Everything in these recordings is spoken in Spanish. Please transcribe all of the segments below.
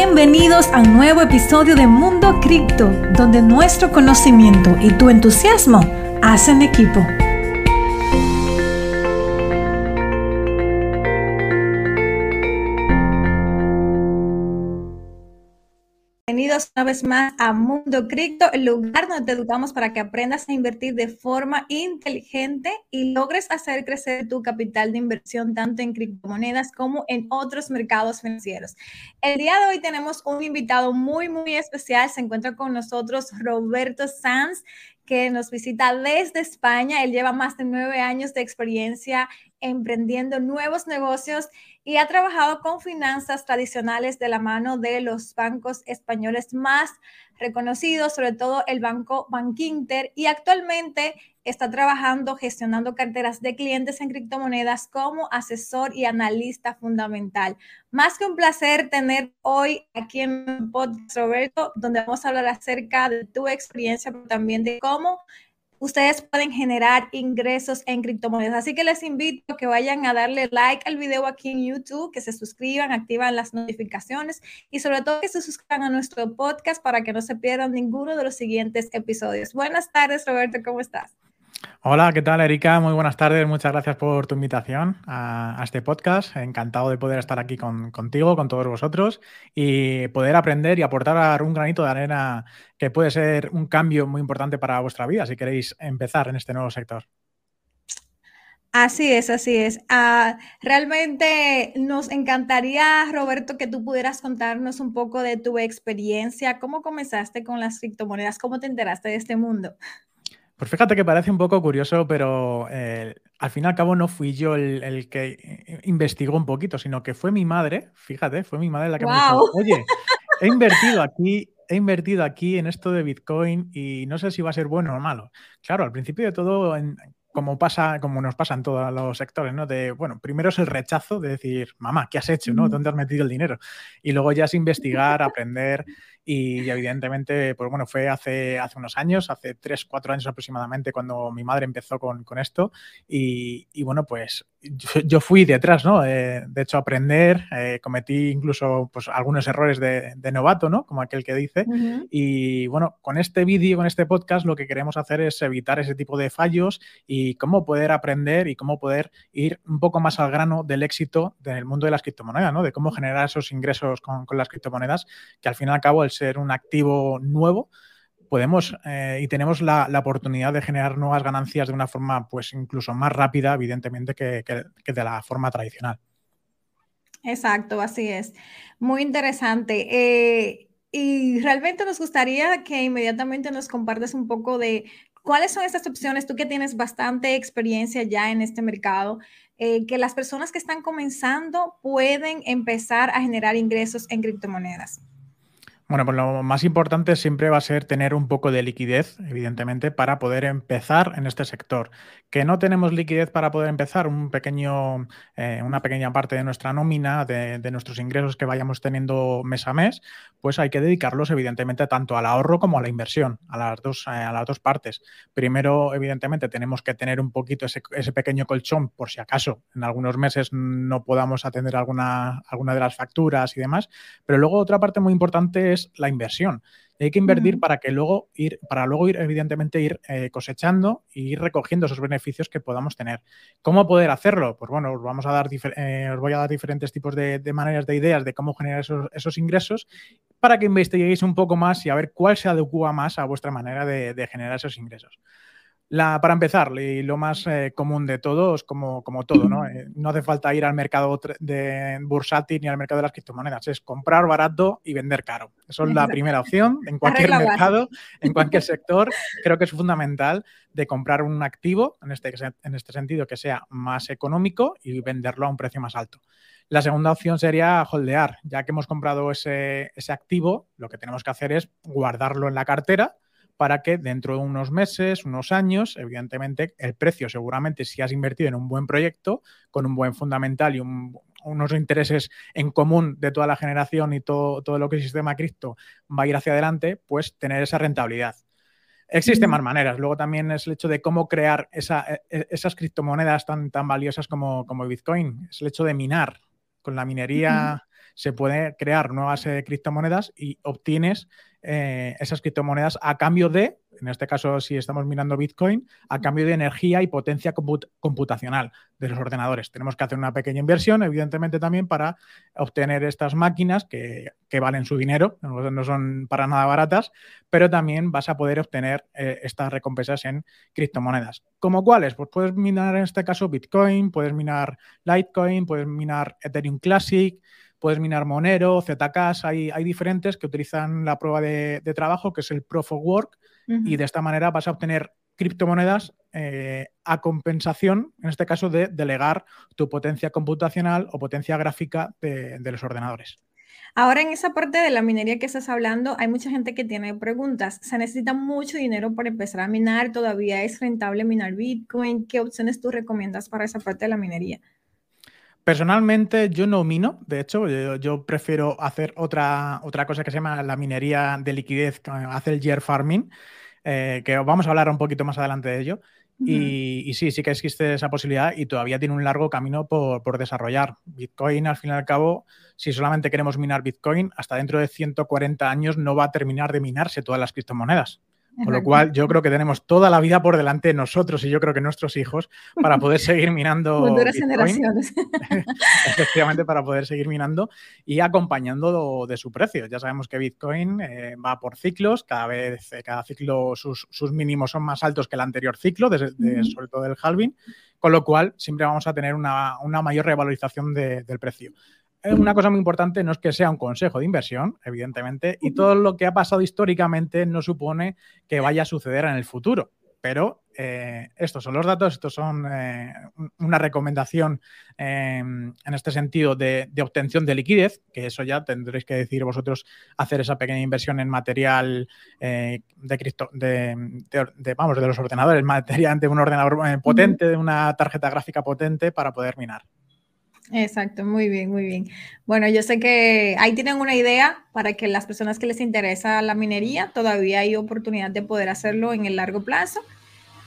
Bienvenidos a un nuevo episodio de Mundo Cripto, donde nuestro conocimiento y tu entusiasmo hacen equipo. Bienvenidos una vez más a Mundo Cripto, el lugar donde te educamos para que aprendas a invertir de forma inteligente y logres hacer crecer tu capital de inversión tanto en criptomonedas como en otros mercados financieros. El día de hoy tenemos un invitado muy, muy especial. Se encuentra con nosotros Roberto Sanz, que nos visita desde España. Él lleva más de nueve años de experiencia emprendiendo nuevos negocios y ha trabajado con finanzas tradicionales de la mano de los bancos españoles más reconocidos, sobre todo el banco Bankinter, y actualmente está trabajando gestionando carteras de clientes en criptomonedas como asesor y analista fundamental. Más que un placer tener hoy aquí en podcast, Roberto, donde vamos a hablar acerca de tu experiencia, pero también de cómo ustedes pueden generar ingresos en criptomonedas. Así que les invito a que vayan a darle like al video aquí en YouTube, que se suscriban, activan las notificaciones y sobre todo que se suscriban a nuestro podcast para que no se pierdan ninguno de los siguientes episodios. Buenas tardes, Roberto, ¿cómo estás? Hola, ¿qué tal, Erika? Muy buenas tardes. Muchas gracias por tu invitación a, este podcast. Encantado de poder estar aquí contigo, con todos vosotros y poder aprender y aportar un granito de arena que puede ser un cambio muy importante para vuestra vida si queréis empezar en este nuevo sector. Así es, así es. Ah, realmente nos encantaría, Roberto, que tú pudieras contarnos un poco de tu experiencia, cómo comenzaste con las criptomonedas, cómo te enteraste de este mundo. Pues fíjate que parece un poco curioso, pero eh, al fin y al cabo no fui yo el, que eh, investigó un poquito, sino que fue mi madre, fíjate, fue mi madre la que me dijo, oye, he invertido aquí, he invertido aquí en esto de Bitcoin y no sé si va a ser bueno o malo. Claro, al principio de todo, como pasa, como nos pasa en todos los sectores, ¿no? De, bueno, primero es el rechazo de decir, mamá, ¿qué has hecho? ¿no? ¿Dónde has metido el dinero? Y luego ya es investigar, aprender y evidentemente, pues bueno, fue hace, hace unos años, hace tres, cuatro años aproximadamente, cuando mi madre empezó con, esto. Y, bueno, pues yo, fui detrás, ¿no? Eh, de hecho, aprender, eh, cometí incluso pues, algunos errores de, novato, ¿no? Como aquel que dice. Y bueno, con este vídeo, con este podcast, lo que queremos hacer es evitar ese tipo de fallos y cómo poder aprender y cómo poder ir un poco más al grano del éxito del mundo de las criptomonedas, ¿no? De cómo generar esos ingresos con, con las criptomonedas, que al fin y al cabo el ser un activo nuevo, podemos eh, y tenemos la, oportunidad de generar nuevas ganancias de una forma, pues incluso más rápida, evidentemente, que, de la forma tradicional. Exacto, así es. Muy interesante. Eh, y realmente nos gustaría que inmediatamente nos compartas un poco de cuáles son estas opciones, tú que tienes bastante experiencia ya en este mercado, eh, que las personas que están comenzando pueden empezar a generar ingresos en criptomonedas. Bueno, pues lo más importante siempre va a ser tener un poco de liquidez, evidentemente, para poder empezar en este sector. Que no tenemos liquidez para poder empezar, un pequeño, eh, una pequeña parte de nuestra nómina, de, nuestros ingresos que vayamos teniendo mes a mes, pues hay que dedicarlos, evidentemente, tanto al ahorro como a la inversión, a las dos, eh, a las dos partes. Primero, evidentemente, tenemos que tener un poquito ese, ese, pequeño colchón por si acaso en algunos meses no podamos atender alguna, alguna de las facturas y demás. Pero luego otra parte muy importante es la inversión. hay que invertir para que luego ir, para luego ir, evidentemente, ir eh, cosechando y ir recogiendo esos beneficios que podamos tener. ¿Cómo poder hacerlo? Pues bueno, os vamos a dar eh, os voy a dar diferentes tipos de, maneras, de ideas de cómo generar esos, ingresos para que investiguéis un poco más y a ver cuál se adecua más a vuestra manera de generar esos ingresos. La, para empezar, y lo más eh, común de todos, como, como todo, ¿no? Eh, no hace falta ir al mercado de bursátil ni al mercado de las criptomonedas, es comprar barato y vender caro. Eso es la primera opción en cualquier mercado, en cualquier sector. Creo que es fundamental de comprar un activo, en este, en este sentido, que sea más económico y venderlo a un precio más alto. La segunda opción sería holdear. Ya que hemos comprado ese, ese activo, lo que tenemos que hacer es guardarlo en la cartera para que dentro de unos meses, unos años, evidentemente el precio seguramente si has invertido en un buen proyecto, con un buen fundamental y unos intereses en común de toda la generación y todo, todo lo que es el sistema cripto va a ir hacia adelante, pues tener esa rentabilidad. Existen más maneras. Luego también es el hecho de cómo crear e, e, esas criptomonedas tan, tan valiosas como, como Bitcoin. Es el hecho de minar. Con la minería se puede crear nuevas eh, criptomonedas y obtienes eh, esas criptomonedas a cambio de, en este caso si estamos mirando Bitcoin, a cambio de energía y potencia computacional de los ordenadores. Tenemos que hacer una pequeña inversión, evidentemente también para obtener estas máquinas que, valen su dinero, no, son para nada baratas, pero también vas a poder obtener eh, estas recompensas en criptomonedas. ¿Como cuáles? Pues puedes minar en este caso Bitcoin, puedes minar Litecoin, puedes minar Ethereum Classic, puedes minar Monero, Zcash, hay, hay diferentes que utilizan la prueba de, trabajo, que es el Proof of Work, y de esta manera vas a obtener criptomonedas eh, a compensación, en este caso, de delegar tu potencia computacional o potencia gráfica de, los ordenadores. Ahora en esa parte de la minería que estás hablando, hay mucha gente que tiene preguntas. ¿Se necesita mucho dinero para empezar a minar? ¿Todavía es rentable minar Bitcoin? ¿Qué opciones tú recomiendas para esa parte de la minería? Personalmente yo no mino, de hecho, yo, prefiero hacer otra, otra cosa que se llama la minería de liquidez, hacer el year farming, eh, que vamos a hablar un poquito más adelante de ello. y, sí, sí que existe esa posibilidad y todavía tiene un largo camino por, por, desarrollar. Bitcoin, al fin y al cabo, si solamente queremos minar Bitcoin, hasta dentro de 140 años no va a terminar de minarse todas las criptomonedas. Con lo cual, yo creo que tenemos toda la vida por delante nosotros y yo creo que nuestros hijos para poder seguir minando. Futuras generaciones. Efectivamente, para poder seguir minando y acompañando de su precio. Ya sabemos que Bitcoin eh, va por ciclos, cada vez, eh, cada ciclo sus, mínimos son más altos que el anterior ciclo, sobre todo el halving, con lo cual siempre vamos a tener una, mayor revalorización del precio una cosa muy importante no es que sea un consejo de inversión, evidentemente, y todo lo que ha pasado históricamente no supone que vaya a suceder en el futuro. Pero eh, estos son los datos, estos son eh, una recomendación em, en este sentido de, obtención de liquidez, que eso ya tendréis que decir vosotros hacer esa pequeña inversión en material eh, de, de, vamos, de los ordenadores, material de un ordenador potente, de una tarjeta gráfica potente para poder minar. Exacto, muy bien, muy bien. Bueno, yo sé que ahí tienen una idea para que las personas que les interesa la minería, todavía hay oportunidad de poder hacerlo en el largo plazo.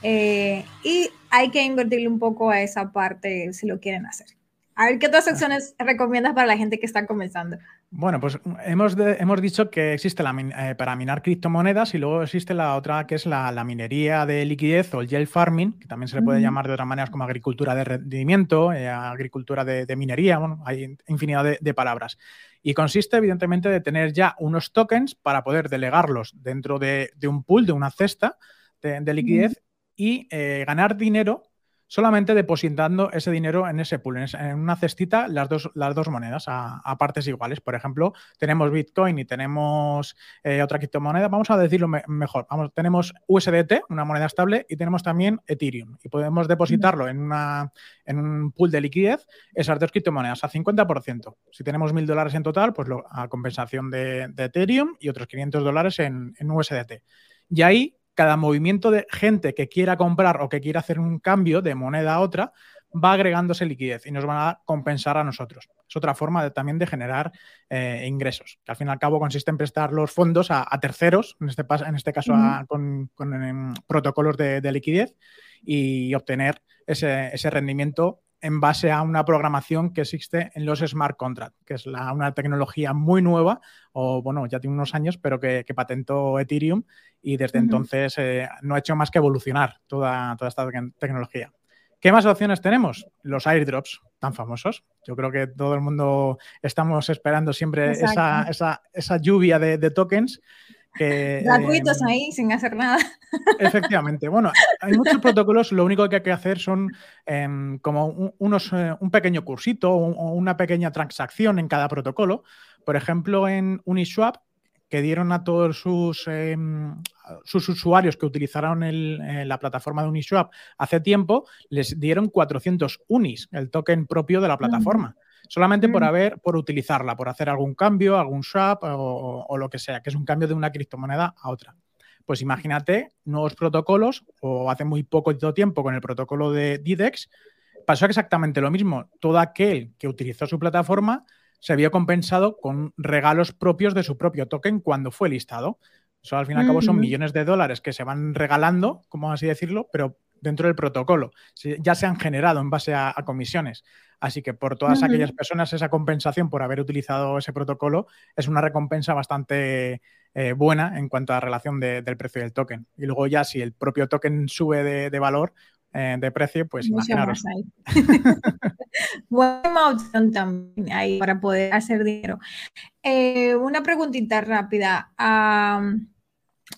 Eh, y hay que invertirle un poco a esa parte si lo quieren hacer. A ver, ¿qué otras opciones recomiendas para la gente que está comenzando? Bueno, pues hemos, hemos dicho que existe la, eh, para minar criptomonedas y luego existe la otra que es la, minería de liquidez o el yield farming, que también se le puede llamar de otras maneras como agricultura de rendimiento, eh, agricultura de, minería, bueno, hay infinidad de, palabras. Y consiste evidentemente de tener ya unos tokens para poder delegarlos dentro de, un pool, de una cesta de, liquidez y eh, ganar dinero solamente depositando ese dinero en ese pool, en una cestita, las dos, las dos monedas a, partes iguales. Por ejemplo, tenemos Bitcoin y tenemos eh, otra criptomoneda. Vamos a decirlo mejor. Vamos, tenemos USDT, una moneda estable, y tenemos también Ethereum. Y podemos depositarlo en, una, en un pool de liquidez, esas dos criptomonedas, a 50%. Si tenemos mil dólares en total, pues a compensación de, Ethereum y otros 500 dólares en, en USDT. Y ahí cada movimiento de gente que quiera comprar o que quiera hacer un cambio de moneda a otra va agregándose liquidez y nos van a compensar a nosotros. Es otra forma también de generar eh, ingresos, que al fin y al cabo consiste en prestar los fondos a, terceros, en este, en este caso con, em, protocolos de, liquidez y obtener ese, ese rendimiento en base a una programación que existe en los smart contracts, que es una tecnología muy nueva, o bueno, ya tiene unos años, pero que, patentó Ethereum y desde entonces eh, no ha hecho más que evolucionar toda, toda esta tecnología. ¿Qué más opciones tenemos? Los airdrops tan famosos. Yo creo que todo el mundo estamos esperando siempre esa, esa, lluvia de tokens Gratuitos em, ahí, sin hacer nada. Efectivamente. Bueno, hay muchos protocolos, lo único que hay que hacer son em, como un, unos, eh, un pequeño cursito o una pequeña transacción en cada protocolo. Por ejemplo, en Uniswap, que dieron a todos sus, em, sus usuarios que utilizaron eh, la plataforma de Uniswap hace tiempo, les dieron 400 Unis, el token propio de la plataforma solamente por mm. haber, por utilizarla, por hacer algún cambio, algún swap o, lo que sea, que es un cambio de una criptomoneda a otra. Pues imagínate nuevos protocolos, o hace muy poco tiempo con el protocolo de DIDEX, pasó exactamente lo mismo. Todo aquel que utilizó su plataforma se vio compensado con regalos propios de su propio token cuando fue listado. Eso al fin y al cabo son millones de dólares que se van regalando, como así decirlo, pero dentro del protocolo. Ya se han generado en base a, comisiones. Así que por todas aquellas personas esa compensación por haber utilizado ese protocolo es una recompensa bastante eh, buena en cuanto a relación del precio del token. Y luego ya si el propio token sube de, valor, eh, de precio, pues imaginaros. Buena opción también ahí para poder hacer dinero. Eh, una preguntita rápida.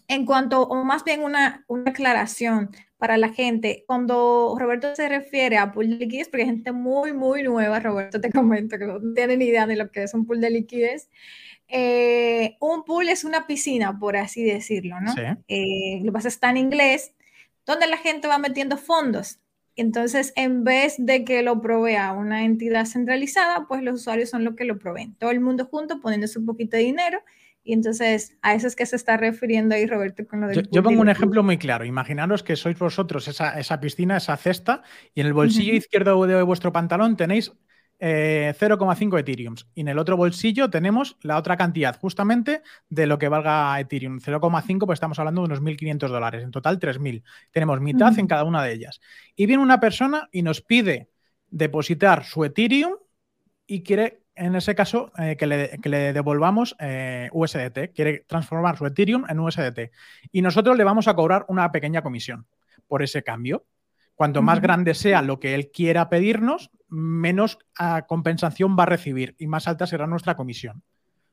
en cuanto, o más bien una, una aclaración para la gente. Cuando Roberto se refiere a pool de liquidez, porque hay gente muy, muy nueva, Roberto, te comento que no tienen idea de lo que es un pool de liquidez. Eh, un pool es una piscina, por así decirlo, ¿no? Eh, lo que pasa está en inglés, donde la gente va metiendo fondos. Entonces, en vez de que lo provea una entidad centralizada, pues los usuarios son los que lo proveen. Todo el mundo junto poniéndose un poquito de dinero y entonces a eso es que se está refiriendo ahí Roberto con lo de Yo, pongo un ejemplo muy claro. Imaginaros que sois vosotros esa, esa piscina, esa cesta, y en el bolsillo izquierdo de vuestro pantalón tenéis 0,5 eh, Ethereum. Y en el otro bolsillo tenemos la otra cantidad, justamente de lo que valga Ethereum. 0,5, pues estamos hablando de unos 1.500 dólares. En total, 3.000. Tenemos mitad en cada una de ellas. Y viene una persona y nos pide depositar su Ethereum y quiere en ese caso, eh, que, le, devolvamos eh, USDT. Quiere transformar su Ethereum en USDT. Y nosotros le vamos a cobrar una pequeña comisión por ese cambio. Cuanto más grande sea lo que él quiera pedirnos, menos ah, compensación va a recibir y más alta será nuestra comisión.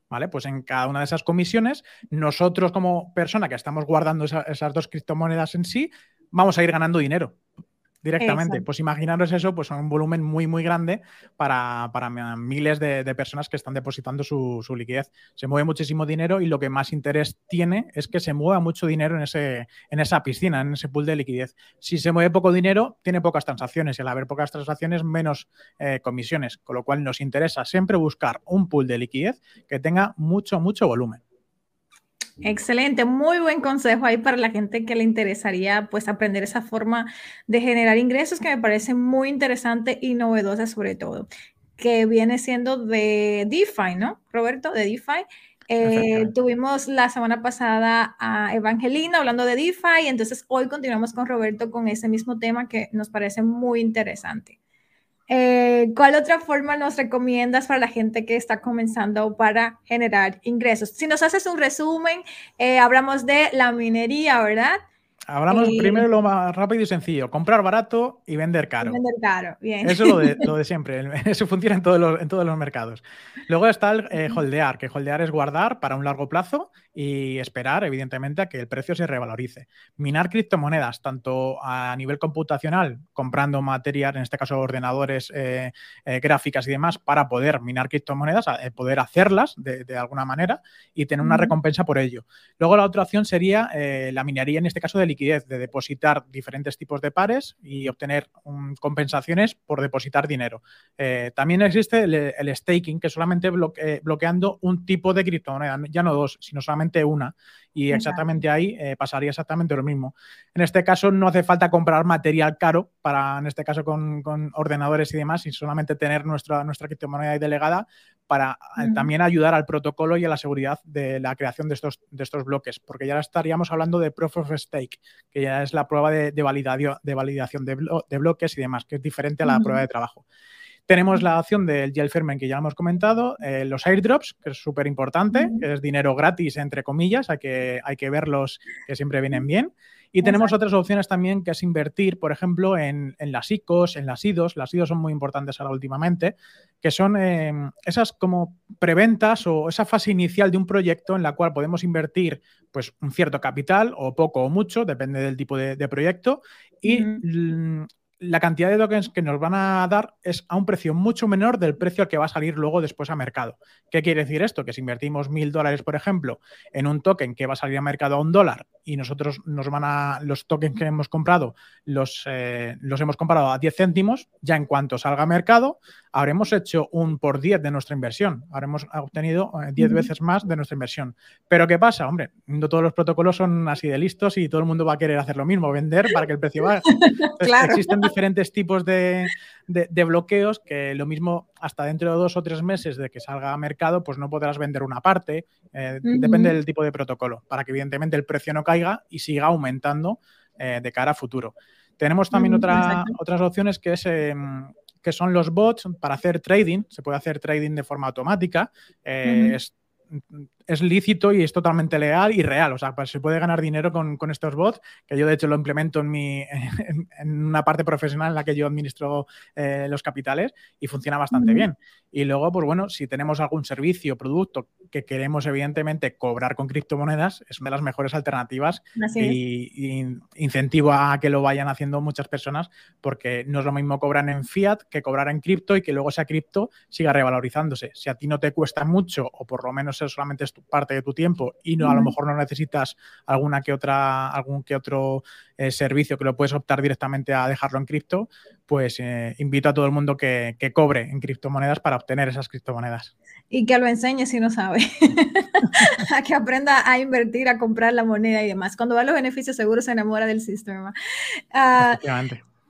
¿Vale? Pues en cada una de esas comisiones, nosotros como persona que estamos guardando esas dos criptomonedas en sí, vamos a ir ganando dinero directamente. Pues imaginaros eso, pues un volumen muy, muy grande para, miles de, personas que están depositando su, liquidez. Se mueve muchísimo dinero y lo que más interés tiene es que se mueva mucho dinero en, ese, en esa piscina, en ese pool de liquidez. Si se mueve poco dinero, tiene pocas transacciones y al haber pocas transacciones, menos eh, comisiones, con lo cual nos interesa siempre buscar un pool de liquidez que tenga mucho, mucho volumen. Excelente, muy buen consejo ahí para la gente que le interesaría pues aprender esa forma de generar ingresos que me parece muy interesante y novedosa sobre todo, que viene siendo de DeFi, ¿no? Roberto, de DeFi. Eh, tuvimos la semana pasada a Evangelina hablando de DeFi, entonces hoy continuamos con Roberto con ese mismo tema que nos parece muy interesante. Eh, ¿Cuál otra forma nos recomiendas para la gente que está comenzando para generar ingresos? Si nos haces un resumen, eh, hablamos de la minería, ¿verdad? Hablamos primero lo más rápido y sencillo, comprar barato y vender caro. vender caro, bien. Eso es lo de, lo de siempre, eso funciona en todos los, en todos los mercados. Luego está el eh, holdear, que holdear es guardar para un largo plazo y esperar, evidentemente, a que el precio se revalorice. Minar criptomonedas, tanto a nivel computacional, comprando material, en este caso ordenadores, eh, eh, gráficas y demás, para poder minar criptomonedas, poder hacerlas de, alguna manera y tener una recompensa por ello. Luego la otra opción sería la minería, en este caso de liquidez, de depositar diferentes tipos de pares y obtener compensaciones por depositar dinero. Eh, también existe el, staking, que solamente bloqueando un tipo de criptomoneda, ya no dos, sino solamente una. Y exactamente ahí eh, pasaría exactamente lo mismo. En este caso no hace falta comprar material caro para, en este caso con, ordenadores y demás, y solamente tener nuestra, nuestra criptomoneda ahí delegada para eh, también ayudar al protocolo y a la seguridad de la creación de estos, de estos bloques, porque ya estaríamos hablando de Proof of Stake, que ya es la prueba de, validación, de, validación de, bloques y demás, que es diferente a la prueba de trabajo. Tenemos la opción del gel firmen que ya hemos comentado, eh, los airdrops, que es súper importante, que es dinero gratis, entre comillas, hay que, hay que verlos que siempre vienen bien. Y tenemos otras opciones también, que es invertir, por ejemplo, en, las ICOs, en las IDOs. Las IDOs son muy importantes ahora últimamente, que son em, esas como preventas o esa fase inicial de un proyecto en la cual podemos invertir pues, un cierto capital, o poco o mucho, depende del tipo de, proyecto, y la cantidad de tokens que nos van a dar es a un precio mucho menor del precio al que va a salir luego después a mercado. ¿Qué quiere decir esto? Que si invertimos mil dólares, por ejemplo, en un token que va a salir a mercado a un dólar y nosotros nos van a, los tokens que hemos comprado, los, eh, los hemos comprado a 10 céntimos, ya en cuanto salga a mercado, habremos hecho un por 10 de nuestra inversión, habremos obtenido 10 eh, veces más de nuestra inversión. Pero ¿qué pasa? Hombre, no todos los protocolos son así de listos y todo el mundo va a querer hacer lo mismo, vender para que el precio baje. Existen diferentes tipos de, bloqueos que lo mismo hasta dentro de dos o tres meses de que salga a mercado, pues no podrás vender una parte, eh, depende del tipo de protocolo, para que evidentemente el precio no caiga y siga aumentando eh, de cara a futuro. Tenemos también otra, otras opciones que es... Em, que son los bots para hacer trading. Se puede hacer trading de forma automática. Eh, es lícito y es totalmente legal y real. O sea, pues se puede ganar dinero con, estos bots, que yo de hecho lo implemento en, mi, en, una parte profesional en la que yo administro eh, los capitales y funciona bastante bien. Y luego, pues bueno, si tenemos algún servicio, producto que queremos evidentemente cobrar con criptomonedas, es una de las mejores alternativas y, incentivo a que lo vayan haciendo muchas personas porque no es lo mismo cobrar en fiat que cobrar en cripto y que luego esa cripto siga revalorizándose. Si a ti no te cuesta mucho o por lo menos solamente es parte de tu tiempo y no a lo mejor no necesitas alguna que otra, algún que otro eh, servicio que lo puedes optar directamente a dejarlo en cripto, pues eh, invito a todo el mundo que, cobre en criptomonedas para obtener esas criptomonedas. Y que lo enseñe si no sabe, a que aprenda a invertir, a comprar la moneda y demás. Cuando va los beneficios, seguro se enamora del sistema. Uh,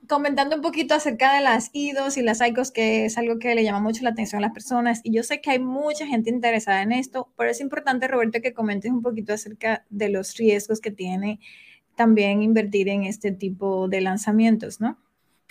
comentando un poquito acerca de las IDOs y las ICOs, que es algo que le llama mucho la atención a las personas. Y yo sé que hay mucha gente interesada en esto, pero es importante, Roberto, que comentes un poquito acerca de los riesgos que tiene también invertir en este tipo de lanzamientos, ¿no?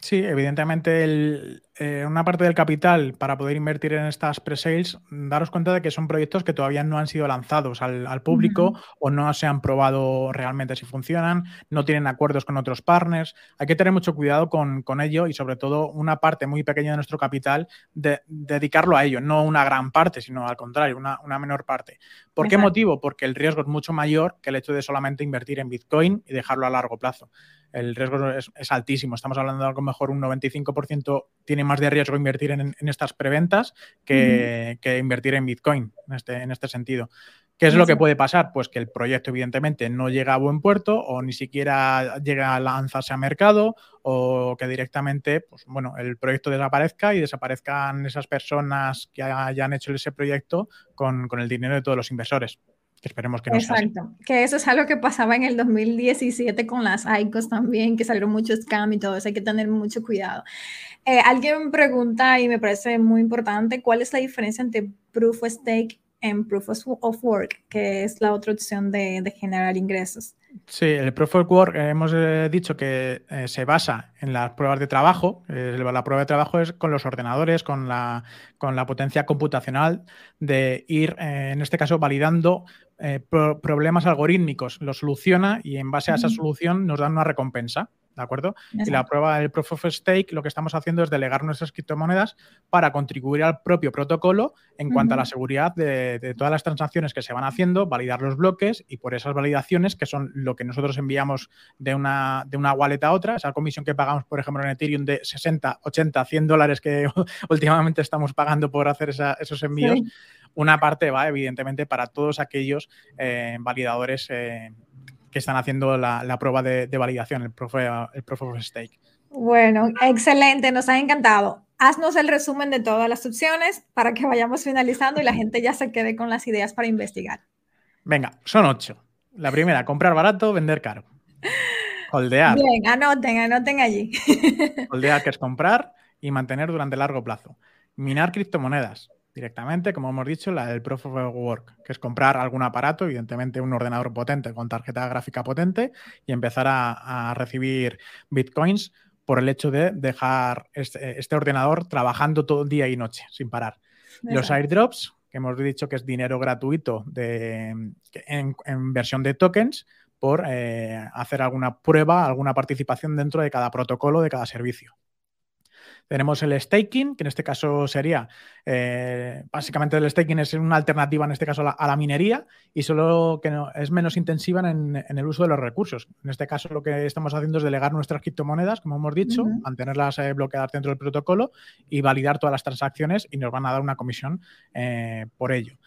Sí, evidentemente eh, una parte del capital para poder invertir en estas pre-sales, daros cuenta de que son proyectos que todavía no han sido lanzados al, público o no se han probado realmente si funcionan, no tienen acuerdos con otros partners. Hay que tener mucho cuidado con, ello y sobre todo una parte muy pequeña de nuestro capital de, dedicarlo a ello, no una gran parte, sino al contrario, una, menor parte. ¿Por qué motivo? Porque el riesgo es mucho mayor que el hecho de solamente invertir en Bitcoin y dejarlo a largo plazo el riesgo es, altísimo. Estamos hablando de algo mejor, un 95% tiene más de riesgo invertir en, estas preventas que, invertir en Bitcoin en este, en este sentido. ¿Qué es lo que puede pasar? Pues que el proyecto evidentemente no llega a buen puerto o ni siquiera llega a lanzarse a mercado o que directamente, pues bueno, el proyecto desaparezca y desaparezcan esas personas que hayan hecho ese proyecto con el dinero de todos los inversores esperemos que no Exacto, que eso es algo que pasaba en el 2017 con las ICOs también, que salieron muchos scam y todo eso, hay que tener mucho cuidado. Eh, alguien pregunta, y me parece muy importante, ¿cuál es la diferencia entre Proof of Stake en Proof of Work, que es la otra opción de, de generar ingresos? Sí, el Proof of Work eh, hemos eh, dicho que se basa en las pruebas de trabajo. la prueba de trabajo es con los ordenadores, con la, con la potencia computacional de ir, en este caso, validando eh, problemas algorítmicos, lo soluciona y en base a esa solución nos dan una recompensa. ¿De acuerdo? Y la prueba del Proof of Stake lo que estamos haciendo es delegar nuestras criptomonedas para contribuir al propio protocolo en cuanto a la seguridad de, todas las transacciones que se van haciendo, validar los bloques y por esas validaciones, que son lo que nosotros enviamos de una, de una wallet a otra, esa comisión que pagamos, por ejemplo, en Ethereum de 60, 80, 100 dólares que últimamente estamos pagando por hacer esos envíos una parte va evidentemente para todos aquellos eh, validadores eh, que están haciendo la, prueba de, validación, el proof, el proof of stake. Bueno, excelente, nos ha encantado. Haznos el resumen de todas las opciones para que vayamos finalizando y la gente ya se quede con las ideas para investigar. Venga, son ocho. La primera, comprar barato, vender caro. Holdear. Bien, anoten, anoten allí. Holdear, que es comprar y mantener durante largo plazo. Minar criptomonedas directamente, como hemos dicho, la del Proof of Work, que es comprar algún aparato, evidentemente un ordenador potente con tarjeta gráfica potente y empezar a, recibir bitcoins por el hecho de dejar este, este, ordenador trabajando todo el día y noche sin parar. Los airdrops, que hemos dicho que es dinero gratuito de, en, versión de tokens por eh, hacer alguna prueba, alguna participación dentro de cada protocolo, de cada servicio. Tenemos el staking, que en este caso sería, eh, básicamente el staking es una alternativa, en este caso, a la, minería y solo que es menos intensiva en, el uso de los recursos. En este caso lo que estamos haciendo es delegar nuestras criptomonedas, como hemos dicho, mantenerlas eh, bloqueadas dentro del protocolo y validar todas las transacciones y nos van a dar una comisión eh, por ello.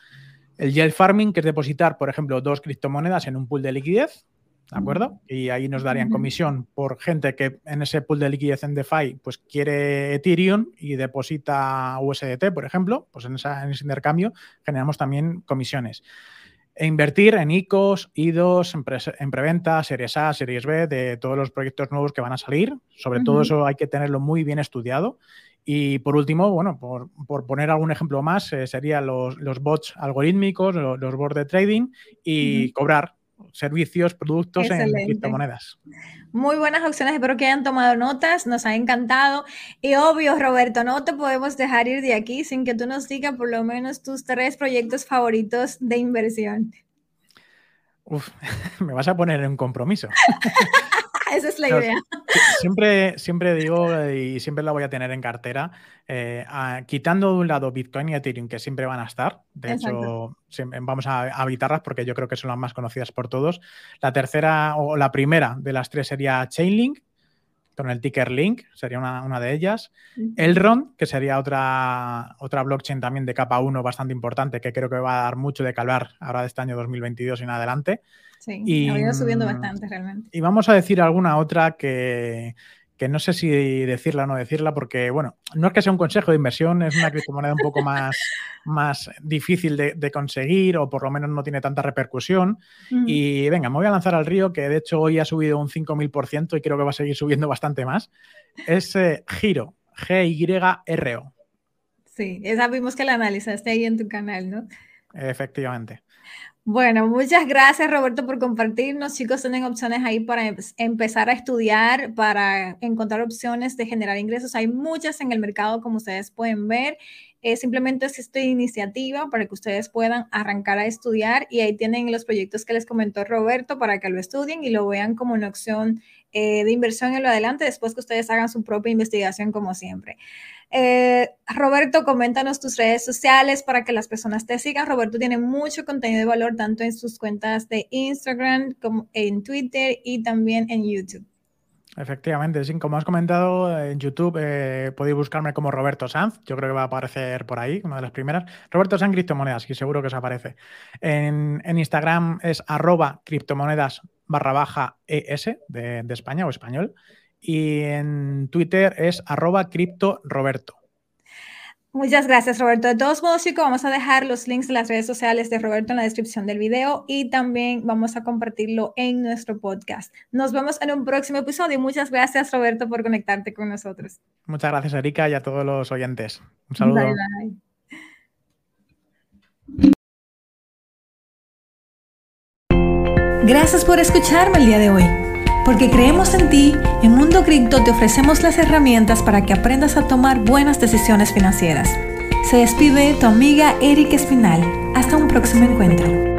El yield farming, que es depositar, por ejemplo, dos criptomonedas en un pool de liquidez, ¿De acuerdo? Y ahí nos darían comisión por gente que en ese pool de liquidez en DeFi pues quiere Ethereum y deposita USDT, por ejemplo, pues en, ese intercambio generamos también comisiones. E invertir en ICOs, IDOs, en, en, preventa, series A, series B, de todos los proyectos nuevos que van a salir. Sobre todo eso hay que tenerlo muy bien estudiado. Y por último, bueno, por, poner algún ejemplo más, eh, serían los, bots algorítmicos, los, bots de trading y cobrar servicios, productos en criptomonedas. Muy buenas opciones, espero que hayan tomado notas, nos ha encantado. Y obvio, Roberto, no te podemos dejar ir de aquí sin que tú nos digas por lo menos tus tres proyectos favoritos de inversión. Uf, me vas a poner en un compromiso. Esa es la idea. Siempre, siempre digo y siempre la voy a tener en cartera, eh, quitando de un lado Bitcoin y Ethereum, que siempre van a estar. De hecho, vamos a, evitarlas porque yo creo que son las más conocidas por todos. La tercera o la primera de las tres sería Chainlink, con el ticker Link, sería una, de ellas. Elrond, que sería otra, otra blockchain también de capa 1 bastante importante, que creo que va a dar mucho de calvar ahora de este año 2022 y en adelante. Sí, y, ha ido subiendo bastante realmente. Y vamos a decir alguna otra que, que no sé si decirla o no decirla, porque, bueno, no es que sea un consejo de inversión, es una criptomoneda un poco más, más difícil de, conseguir o por lo menos no tiene tanta repercusión. Y venga, me voy a lanzar al río, que de hecho hoy ha subido un 5.000% y creo que va a seguir subiendo bastante más. Es eh, Giro, G-Y-R-O. Sí, esa vimos que la analizaste ahí en tu canal, ¿no? Efectivamente. Bueno, muchas gracias Roberto por compartirnos. Chicos, tienen opciones ahí para em-, empezar a estudiar, para encontrar opciones de generar ingresos. Hay muchas en el mercado, como ustedes pueden ver. Simplemente es esta iniciativa para que ustedes puedan arrancar a estudiar y ahí tienen los proyectos que les comentó Roberto para que lo estudien y lo vean como una opción eh, de inversión en lo adelante después que ustedes hagan su propia investigación como siempre. Eh, Roberto, coméntanos tus redes sociales para que las personas te sigan. Roberto tiene mucho contenido de valor tanto en sus cuentas de Instagram como en Twitter y también en YouTube. Efectivamente, sí, como has comentado en YouTube, eh, podéis buscarme como Roberto Sanz, yo creo que va a aparecer por ahí, una de las primeras. Roberto Sanz Criptomonedas, y seguro que os aparece. En, Instagram es arroba criptomonedas barra baja ES de, de España o español y en Twitter es arroba criptoroberto. Muchas gracias, Roberto. De todos modos, chicos, vamos a dejar los links de las redes sociales de Roberto en la descripción del video y también vamos a compartirlo en nuestro podcast. Nos vemos en un próximo episodio. Muchas gracias, Roberto, por conectarte con nosotros. Muchas gracias, Erika, y a todos los oyentes. Un saludo. Bye, bye. Gracias por escucharme el día de hoy. Porque creemos en ti, en Mundo Cripto te ofrecemos las herramientas para que aprendas a tomar buenas decisiones financieras. Se despide tu amiga Erika Espinal. Hasta un próximo encuentro.